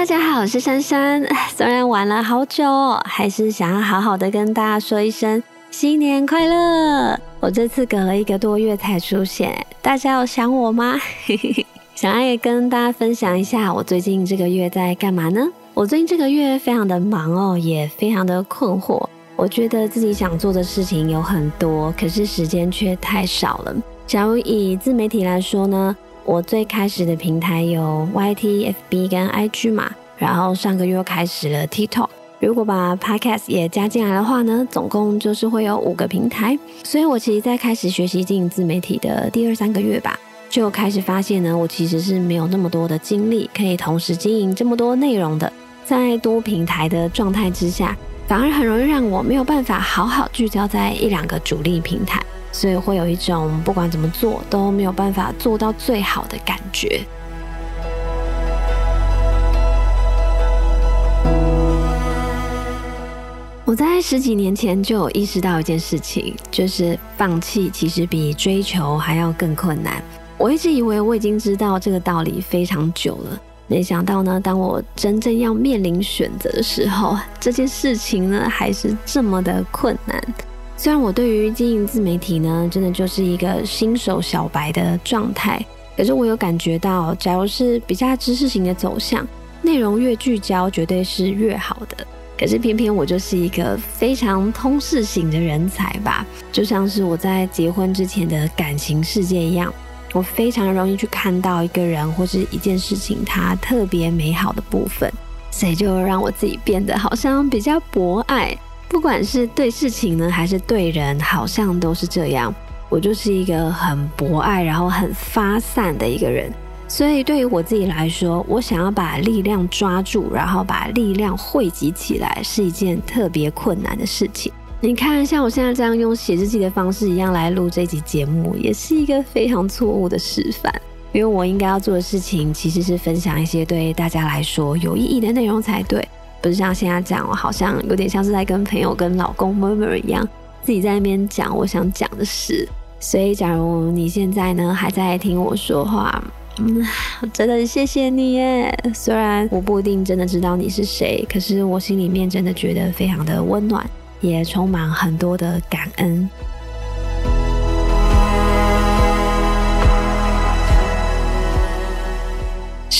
大家好，我是珊珊。虽然晚了好久，还是想要好好的跟大家说一声新年快乐。我这次隔了一个多月才出现，大家有想我吗？想要也跟大家分享一下，我最近这个月在干嘛呢？我最近这个月非常的忙哦，也非常的困惑。我觉得自己想做的事情有很多，可是时间却太少了。假如以自媒体来说呢？我最开始的平台有 YT、FB 跟 IG 嘛，然后上个月又开始了 TikTok。如果把 Podcast 也加进来的话呢，总共就是会有五个平台。所以我其实，在开始学习经营自媒体的第二三个月吧，就开始发现呢，我其实是没有那么多的精力可以同时经营这么多内容的。在多平台的状态之下，反而很容易让我没有办法好好聚焦在一两个主力平台。所以会有一种不管怎么做都没有办法做到最好的感觉。我在十几年前就有意识到一件事情，就是放弃其实比追求还要更困难。我一直以为我已经知道这个道理非常久了，没想到呢，当我真正要面临选择的时候，这件事情呢还是这么的困难。虽然我对于经营自媒体呢，真的就是一个新手小白的状态，可是我有感觉到，假如是比较知识型的走向，内容越聚焦，绝对是越好的。可是偏偏我就是一个非常通识型的人才吧，就像是我在结婚之前的感情世界一样，我非常容易去看到一个人或是一件事情它特别美好的部分，所以就让我自己变得好像比较博爱。不管是对事情呢，还是对人，好像都是这样。我就是一个很博爱，然后很发散的一个人。所以对于我自己来说，我想要把力量抓住，然后把力量汇集起来，是一件特别困难的事情。你看，像我现在这样用写日记的方式一样来录这集节目，也是一个非常错误的示范。因为我应该要做的事情，其实是分享一些对大家来说有意义的内容才对。不是像现在这样，我好像有点像是在跟朋友、跟老公 murmur 一样，自己在那边讲我想讲的事。所以，假如你现在呢还在听我说话，嗯，真的谢谢你耶。虽然我不一定真的知道你是谁，可是我心里面真的觉得非常的温暖，也充满很多的感恩。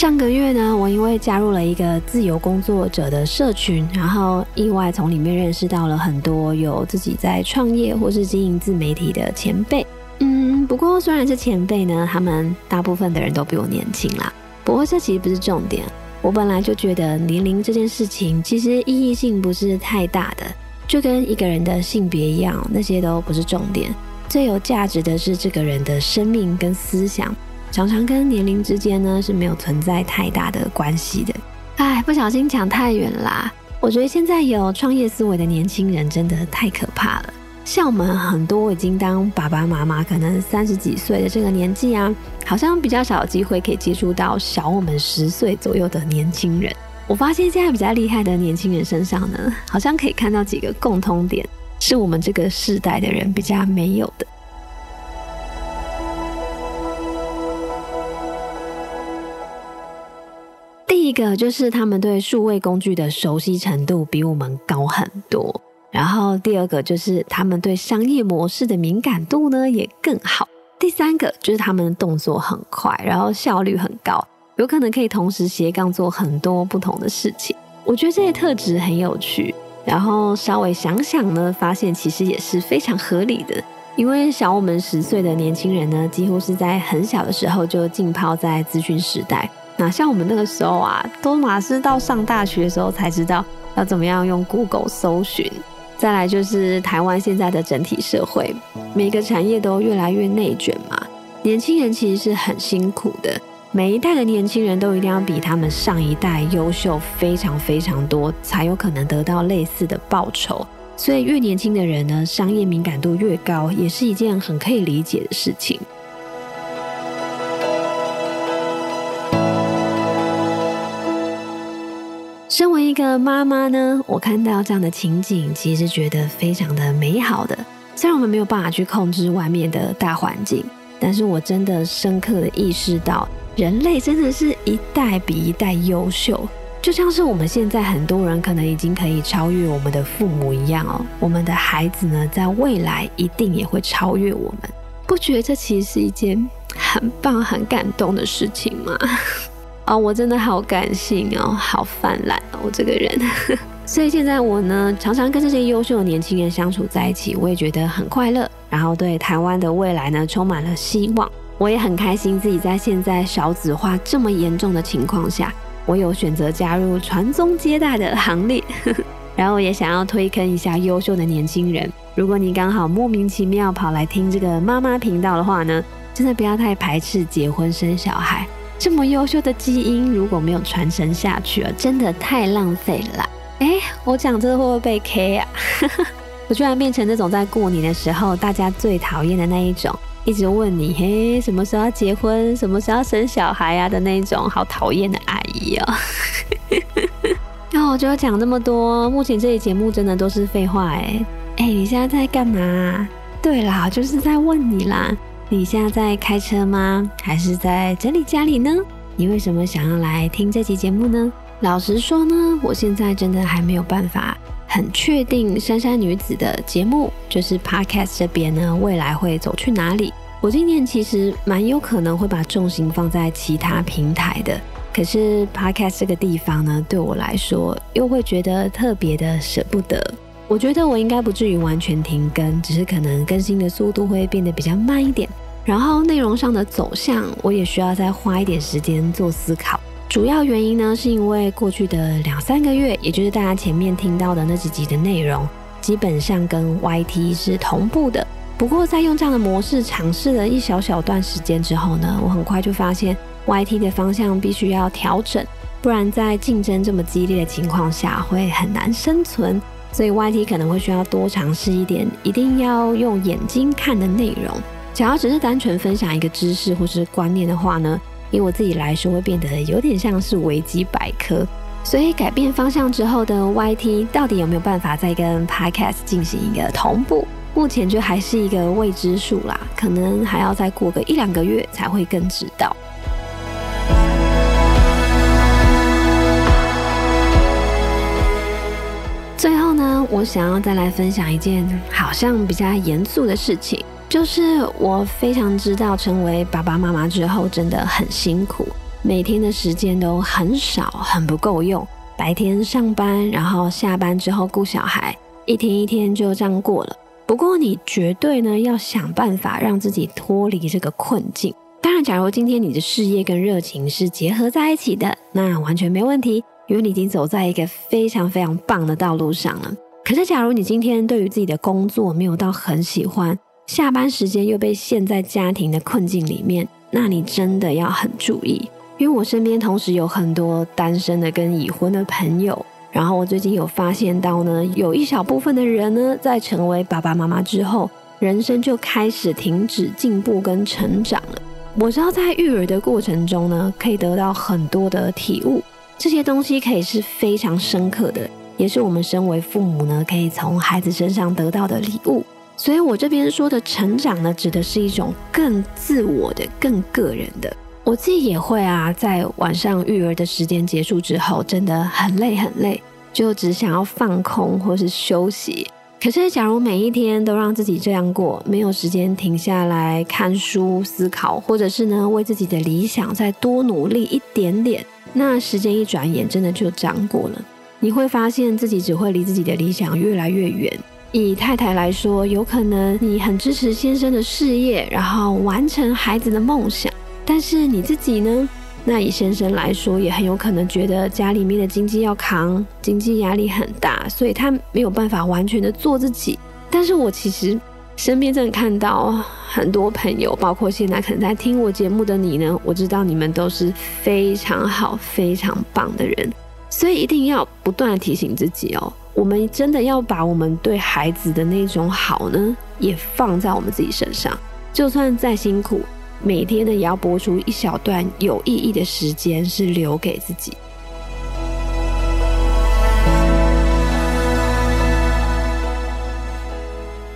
上个月呢，我因为加入了一个自由工作者的社群，然后意外从里面认识到了很多有自己在创业或是经营自媒体的前辈。嗯，不过虽然是前辈呢，他们大部分的人都比我年轻啦。不过这其实不是重点。我本来就觉得年龄这件事情其实意义性不是太大的，就跟一个人的性别一样，那些都不是重点。最有价值的是这个人的生命跟思想。常常跟年龄之间呢是没有存在太大的关系的。哎，不小心讲太远啦。我觉得现在有创业思维的年轻人真的太可怕了。像我们很多已经当爸爸妈妈，可能三十几岁的这个年纪啊，好像比较少机会可以接触到小我们十岁左右的年轻人。我发现现在比较厉害的年轻人身上呢，好像可以看到几个共通点，是我们这个世代的人比较没有的。一个就是他们对数位工具的熟悉程度比我们高很多，然后第二个就是他们对商业模式的敏感度呢也更好，第三个就是他们的动作很快，然后效率很高，有可能可以同时斜杠做很多不同的事情。我觉得这些特质很有趣，然后稍微想想呢，发现其实也是非常合理的，因为小我们十岁的年轻人呢，几乎是在很小的时候就浸泡在资讯时代。那像我们那个时候啊，都马是到上大学的时候才知道要怎么样用 Google 搜寻。再来就是台湾现在的整体社会，每个产业都越来越内卷嘛。年轻人其实是很辛苦的，每一代的年轻人都一定要比他们上一代优秀非常非常多，才有可能得到类似的报酬。所以越年轻的人呢，商业敏感度越高，也是一件很可以理解的事情。一个妈妈呢，我看到这样的情景，其实觉得非常的美好的。虽然我们没有办法去控制外面的大环境，但是我真的深刻的意识到，人类真的是一代比一代优秀。就像是我们现在很多人可能已经可以超越我们的父母一样哦，我们的孩子呢，在未来一定也会超越我们。不觉得这其实是一件很棒、很感动的事情吗？哦，我真的好感性哦，好泛滥哦，我这个人。所以现在我呢，常常跟这些优秀的年轻人相处在一起，我也觉得很快乐，然后对台湾的未来呢，充满了希望。我也很开心自己在现在少子化这么严重的情况下。我有选择加入传宗接代的行列，然后也想要推坑一下优秀的年轻人。如果你刚好莫名其妙跑来听这个妈妈频道的话呢，真的不要太排斥结婚生小孩。这么优秀的基因如果没有传承下去啊，真的太浪费了。哎，我讲这会不会被 K 啊？我居然变成那种在过年的时候大家最讨厌的那一种。一直问你嘿，什么时候要结婚，什么时候要生小孩啊的那种，好讨厌的阿姨哦。那 我就要讲这么多，目前这期节目真的都是废话哎哎，你现在在干嘛？对啦，就是在问你啦，你现在在开车吗？还是在整理家里呢？你为什么想要来听这期节目呢？老实说呢，我现在真的还没有办法。很确定珊珊女子的节目就是 Podcast 这边呢，未来会走去哪里？我今年其实蛮有可能会把重心放在其他平台的，可是 Podcast 这个地方呢，对我来说又会觉得特别的舍不得。我觉得我应该不至于完全停更，只是可能更新的速度会变得比较慢一点，然后内容上的走向，我也需要再花一点时间做思考。主要原因呢，是因为过去的两三个月，也就是大家前面听到的那几集的内容，基本上跟 YT 是同步的。不过在用这样的模式尝试了一小小段时间之后呢，我很快就发现 YT 的方向必须要调整，不然在竞争这么激烈的情况下会很难生存。所以 YT 可能会需要多尝试一点，一定要用眼睛看的内容。假如只是单纯分享一个知识或是观念的话呢？以我自己来说，会变得有点像是维基百科。所以改变方向之后的 YT 到底有没有办法再跟 Podcast 进行一个同步？目前就还是一个未知数啦，可能还要再过个一两个月才会更知道。我想要再来分享一件好像比较严肃的事情。就是我非常知道，成为爸爸妈妈之后真的很辛苦，每天的时间都很少，很不够用。白天上班，然后下班之后顾小孩，一天一天就这样过了。不过你绝对呢要想办法让自己脱离这个困境。当然，假如今天你的事业跟热情是结合在一起的，那完全没问题，因为你已经走在一个非常非常棒的道路上了。可是，假如你今天对于自己的工作没有到很喜欢，下班时间又被陷在家庭的困境里面，那你真的要很注意。因为我身边同时有很多单身的跟已婚的朋友，然后我最近有发现到呢，有一小部分的人呢，在成为爸爸妈妈之后，人生就开始停止进步跟成长了。我知道在育儿的过程中呢，可以得到很多的体悟，这些东西可以是非常深刻的，也是我们身为父母呢，可以从孩子身上得到的礼物。所以，我这边说的成长呢，指的是一种更自我的、更个人的。我自己也会啊，在晚上育儿的时间结束之后，真的很累很累，就只想要放空或是休息。可是，假如每一天都让自己这样过，没有时间停下来看书、思考，或者是呢，为自己的理想再多努力一点点，那时间一转眼，真的就这样过了。你会发现自己只会离自己的理想越来越远。以太太来说，有可能你很支持先生的事业，然后完成孩子的梦想。但是你自己呢？那以先生来说，也很有可能觉得家里面的经济要扛，经济压力很大，所以他没有办法完全的做自己。但是我其实身边真的看到很多朋友，包括现在可能在听我节目的你呢，我知道你们都是非常好、非常棒的人，所以一定要不断的提醒自己哦。我们真的要把我们对孩子的那种好呢，也放在我们自己身上。就算再辛苦，每天呢也要播出一小段有意义的时间，是留给自己。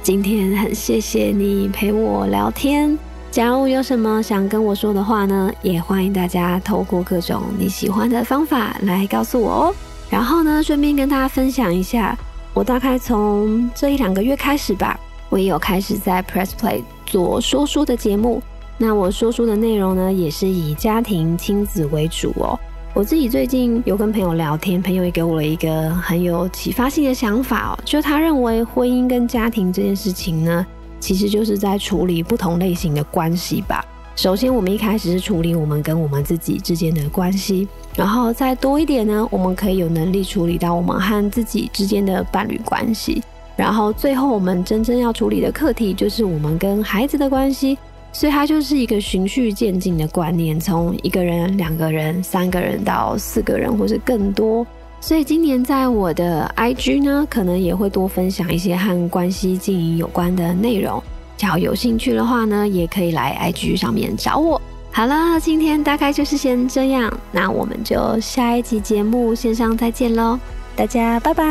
今天很谢谢你陪我聊天。假如有什么想跟我说的话呢，也欢迎大家透过各种你喜欢的方法来告诉我哦。然后呢，顺便跟大家分享一下，我大概从这一两个月开始吧，我也有开始在 Press Play 做说书的节目。那我说书的内容呢，也是以家庭亲子为主哦。我自己最近有跟朋友聊天，朋友也给我了一个很有启发性的想法哦，就他认为婚姻跟家庭这件事情呢，其实就是在处理不同类型的关系吧。首先，我们一开始是处理我们跟我们自己之间的关系，然后再多一点呢，我们可以有能力处理到我们和自己之间的伴侣关系，然后最后我们真正要处理的课题就是我们跟孩子的关系。所以它就是一个循序渐进的观念，从一个人、两个人、三个人到四个人，或是更多。所以今年在我的 IG 呢，可能也会多分享一些和关系经营有关的内容。只要有兴趣的话呢，也可以来 IG 上面找我。好了，今天大概就是先这样，那我们就下一集节目线上再见喽，大家拜拜，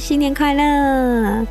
新年快乐！